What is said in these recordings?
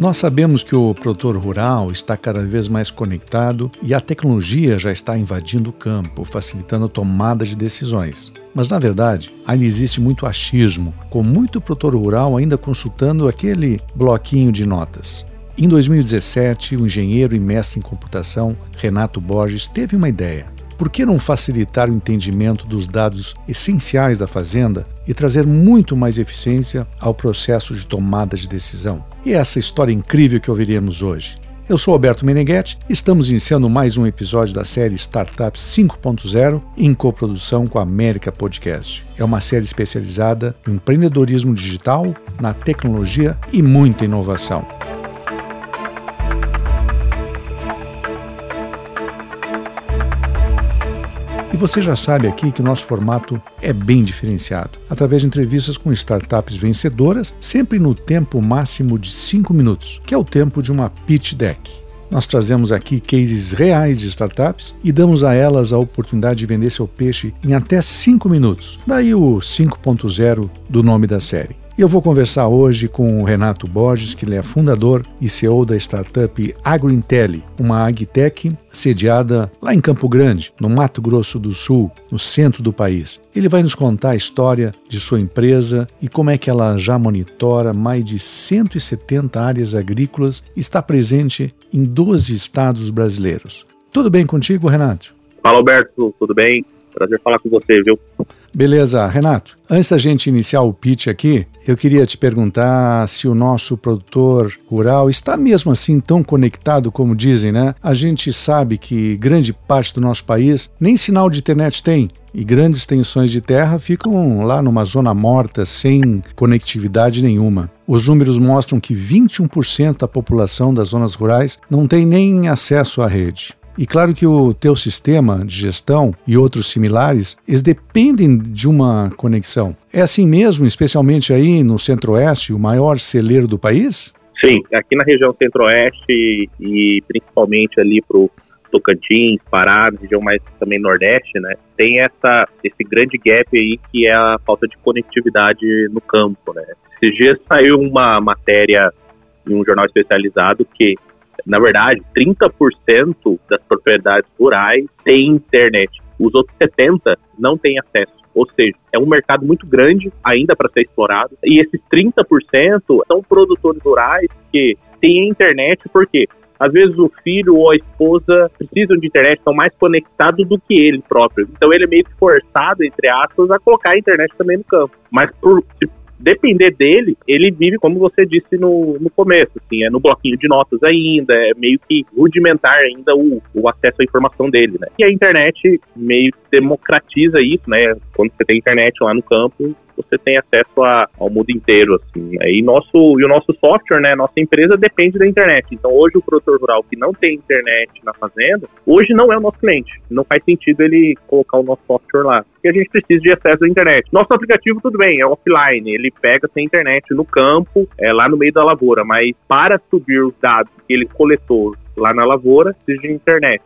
Nós sabemos que o produtor rural está cada vez mais conectado e a tecnologia já está invadindo o campo, facilitando a tomada de decisões. Mas, na verdade, ainda existe muito achismo, com muito produtor rural ainda consultando aquele bloquinho de notas. Em 2017, o engenheiro e mestre em computação Renato Borges teve uma ideia. Por que não facilitar o entendimento dos dados essenciais da fazenda e trazer muito mais eficiência ao processo de tomada de decisão? E essa história incrível que ouviremos hoje. Eu sou Alberto Meneghetti e estamos iniciando mais um episódio da série Startups 5.0 em coprodução com a América Podcast. É uma série especializada no empreendedorismo digital, na tecnologia e muita inovação. Você já sabe aqui que nosso formato é bem diferenciado, através de entrevistas com startups vencedoras, sempre no tempo máximo de 5 minutos, que é o tempo de uma pitch deck. Nós trazemos aqui cases reais de startups e damos a elas a oportunidade de vender seu peixe em até 5 minutos. Daí o 5.0 do nome da série. E eu vou conversar hoje com o Renato Borges, que ele é fundador e CEO da startup AgroIntelli, uma agtech sediada lá em Campo Grande, no Mato Grosso do Sul, no centro do país. Ele vai nos contar a história de sua empresa e como é que ela já monitora mais de 170 áreas agrícolas e está presente em 12 estados brasileiros. Tudo bem contigo, Renato? Fala, Alberto, tudo bem? Prazer falar com você, viu? Beleza, Renato. Antes da gente iniciar o pitch aqui, eu queria te perguntar se o nosso produtor rural está mesmo assim tão conectado como dizem, né? A gente sabe que grande parte do nosso país nem sinal de internet tem. E grandes extensões de terra ficam lá numa zona morta, sem conectividade nenhuma. Os números mostram que 21% da população das zonas rurais não tem nem acesso à rede. E claro que o teu sistema de gestão e outros similares, eles dependem de uma conexão. É assim mesmo, especialmente aí no Centro-Oeste, o maior celeiro do país? Sim, aqui na região Centro-Oeste e principalmente ali para o Tocantins, Pará, região mais também Nordeste, né? Tem essa, esse grande gap aí que é a falta de conectividade no campo, né? Esses dias saiu uma matéria em um jornal especializado que na verdade, 30% das propriedades rurais têm internet. Os outros 70% não têm acesso. Ou seja, é um mercado muito grande ainda para ser explorado. E esses 30% são produtores rurais que têm internet porque às vezes o filho ou a esposa precisam de internet, estão mais conectados do que ele próprio. Então ele é meio forçado, entre aspas, a colocar a internet também no campo. Mas por, depender dele, ele vive, como você disse no, no começo, assim, é no bloquinho de notas ainda, é meio que rudimentar ainda o, o acesso à informação dele, né? E a internet meio que democratiza isso, né? Quando você tem internet lá no campo, você tem acesso a, ao mundo inteiro, assim. E, nosso, e o nosso software, né, nossa empresa depende da internet. Então, hoje o produtor rural que não tem internet na fazenda, hoje não é o nosso cliente. Não faz sentido ele colocar o nosso software lá. Porque a gente precisa de acesso à internet. Nosso aplicativo, tudo bem, é offline. Ele pega sem internet no campo, é lá no meio da lavoura. Mas para subir os dados que ele coletou lá na lavoura, precisa de internet.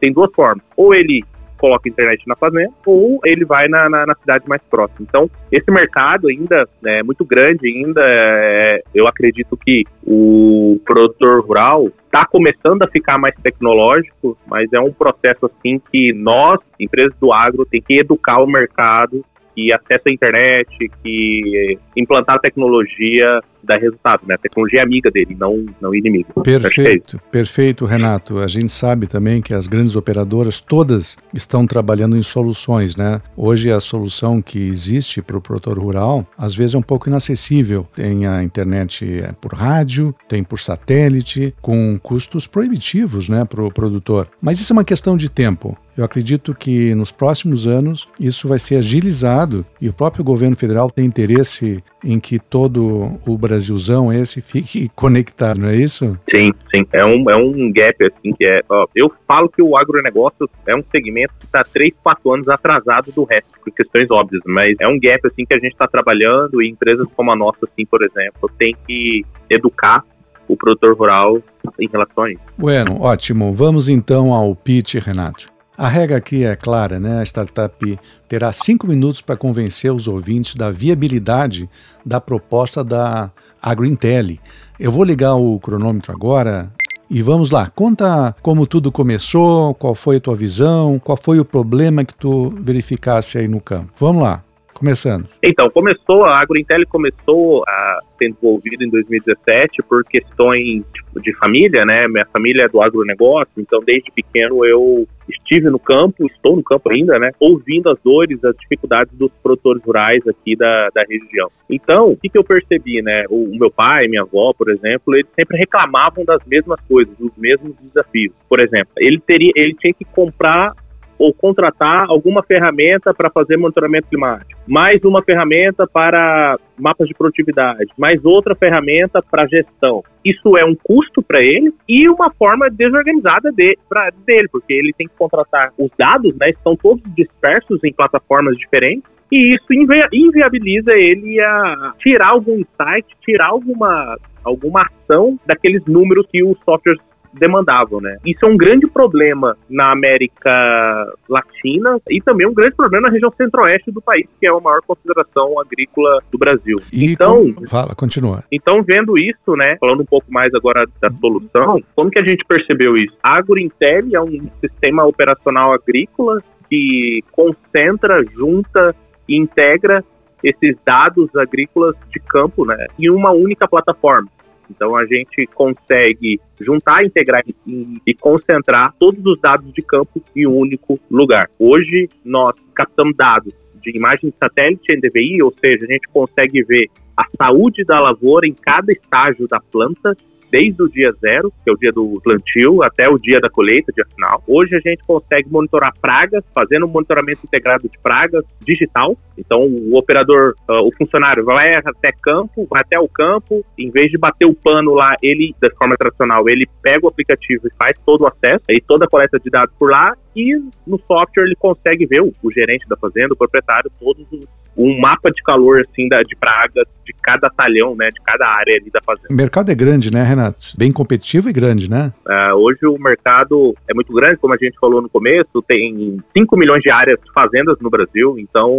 Tem duas formas. Ou ele coloca internet na fazenda ou ele vai na, na, na cidade mais próxima. Então, esse mercado ainda é muito grande, ainda é, eu acredito que o produtor rural está começando a ficar mais tecnológico, mas é um processo assim que nós, empresas do agro, tem que educar o mercado que acesso à internet, que implantar tecnologia dá resultado, né? A tecnologia é amiga dele, não, não inimigo. É perfeito, é perfeito, Renato. A gente sabe também que as grandes operadoras todas estão trabalhando em soluções, né? Hoje a solução que existe para o produtor rural, às vezes é um pouco inacessível. Tem a internet é, por rádio, tem por satélite, com custos proibitivos, né, para o produtor. Mas isso é uma questão de tempo. Eu acredito que nos próximos anos isso vai ser agilizado e o próprio governo federal tem interesse em que todo o Brasilzão esse fique conectado, não é isso? Sim, sim. É um, é um gap assim que é. Ó, eu falo que o agronegócio é um segmento que está 3, 4 anos atrasado do resto, por questões óbvias, mas é um gap assim que a gente está trabalhando e empresas como a nossa, assim, por exemplo, tem que educar o produtor rural em relação a isso. Bueno, ótimo. Vamos então ao pitch, Renato. A regra aqui é clara, né? A startup terá cinco minutos para convencer os ouvintes da viabilidade da proposta da AgroIntelli. Eu vou ligar o cronômetro agora e vamos lá, conta como tudo começou, qual foi a tua visão, qual foi o problema que tu verificasse aí no campo. Vamos lá. Começando. Então, começou, a AgroIntel começou a ser envolvida em 2017 por questões de família, né? Minha família é do agronegócio, então desde pequeno eu estive no campo, estou no campo ainda, né? Ouvindo as dores, as dificuldades dos produtores rurais aqui da, da região. Então, o que, que eu percebi, né? O, o meu pai, minha avó, por exemplo, eles sempre reclamavam das mesmas coisas, dos mesmos desafios. Por exemplo, ele teria, ele tinha que comprar ou contratar alguma ferramenta para fazer monitoramento climático, mais uma ferramenta para mapas de produtividade, mais outra ferramenta para gestão. Isso é um custo para ele e uma forma desorganizada de, pra, dele, porque ele tem que contratar os dados, né, estão todos dispersos em plataformas diferentes e isso invi inviabiliza ele a tirar algum insight, tirar alguma alguma ação daqueles números que os softwares demandavam, né? Isso é um grande problema na América Latina e também um grande problema na região centro-oeste do país, que é a maior consideração agrícola do Brasil. E então, fala, continua. Então, vendo isso, né, falando um pouco mais agora da solução, como que a gente percebeu isso? A AgroIntel é um sistema operacional agrícola que concentra, junta e integra esses dados agrícolas de campo, né, em uma única plataforma. Então a gente consegue juntar, integrar e, e, concentrar todos os dados de campo em um único lugar. Hoje nós captamos dados de imagem de satélite NDVI, ou seja, a gente consegue ver a saúde da lavoura em cada estágio da planta desde o dia zero, que é o dia do plantio, até o dia da colheita, dia final. Hoje a gente consegue monitorar pragas, fazendo um monitoramento integrado de pragas digital. Então o operador, uh, o funcionário vai até campo, vai até o campo, em vez de bater o pano lá, ele, da forma tradicional, ele pega o aplicativo e faz todo o acesso, aí toda a coleta de dados por lá, e no software ele consegue ver o, o gerente da fazenda, o proprietário, todos os, um mapa de calor assim da, de pragas de cada talhão, né, de cada área ali da fazenda. O mercado é grande, né, Renato? Bem competitivo e grande, né? Uh, hoje o mercado é muito grande, como a gente falou no começo, tem 5 milhões de áreas de fazendas no Brasil, então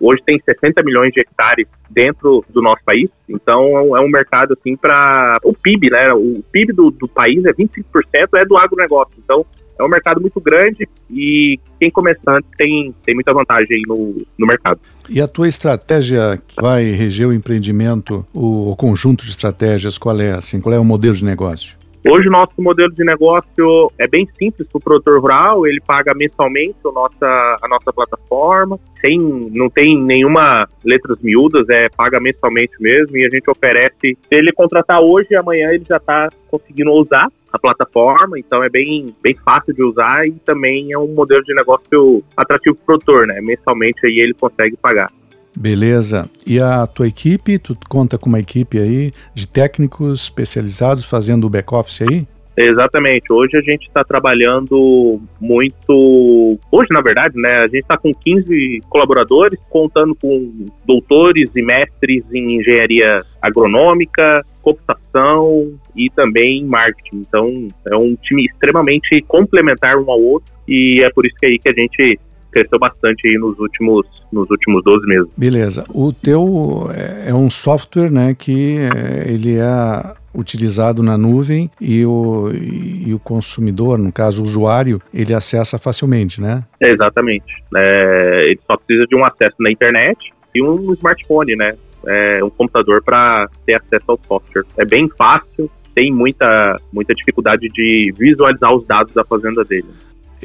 hoje tem 60 milhões de hectares dentro do nosso país, então é um mercado assim para o PIB, né? O PIB do, do país é 25% é do agronegócio, então é um mercado muito grande e quem começa antes tem, tem muita vantagem no, no mercado. E a tua estratégia que vai reger o empreendimento, o, o conjunto de estratégias, qual é? Assim, qual é o modelo de negócio? Hoje o nosso modelo de negócio é bem simples para o produtor rural, ele paga mensalmente a nossa, a nossa plataforma, sem, não tem nenhuma letras miúdas, é paga mensalmente mesmo e a gente oferece, se ele contratar hoje, amanhã ele já está conseguindo usar a plataforma, então é bem, bem fácil de usar e também é um modelo de negócio atrativo para o produtor, né? Mensalmente aí ele consegue pagar. Beleza. E a tua equipe, tu conta com uma equipe aí de técnicos especializados fazendo o back-office aí? Exatamente. Hoje a gente está trabalhando muito. Hoje, na verdade, né? A gente está com 15 colaboradores, contando com doutores e mestres em engenharia agronômica, computação e também marketing. Então, é um time extremamente complementar um ao outro e é por isso que é aí que a gente cresceu bastante aí nos últimos, nos últimos 12 meses. Beleza. O teu é, é um software, né, que é, ele é utilizado na nuvem e o, e o consumidor, no caso o usuário, ele acessa facilmente, né? É, exatamente. É, ele só precisa de um acesso na internet e um smartphone, né? É, um computador para ter acesso ao software. É bem fácil, tem muita, muita dificuldade de visualizar os dados da fazenda dele.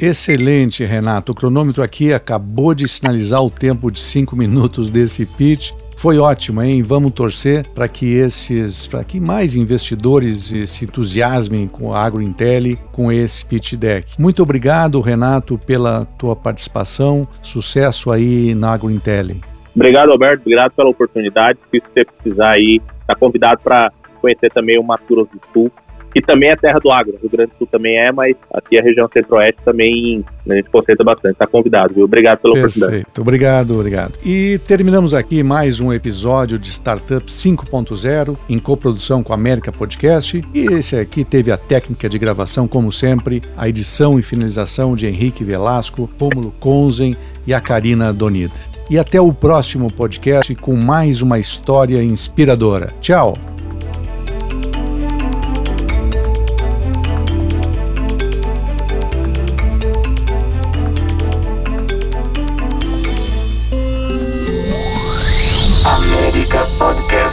Excelente, Renato. O cronômetro aqui acabou de sinalizar o tempo de cinco minutos desse pitch. Foi ótimo, hein? Vamos torcer para que esses, para que mais investidores se entusiasmem com a AgroIntel, com esse pitch deck. Muito obrigado, Renato, pela tua participação. Sucesso aí na AgroIntel. Obrigado, Alberto. Obrigado pela oportunidade. Se você precisar aí, está convidado para conhecer também o Mato do Sul que também é terra do agro. Rio Grande do Sul também é, mas aqui a região centro-oeste também a gente concentra bastante. Está convidado, viu? Obrigado pela Perfeito. oportunidade. Obrigado, obrigado. E terminamos aqui mais um episódio de Startup 5.0 em coprodução com a América Podcast. E esse aqui teve a técnica de gravação, como sempre, a edição e finalização de Henrique Velasco, Rômulo Conzen e a Karina Donida. E até o próximo podcast com mais uma história inspiradora. Tchau! Podcast.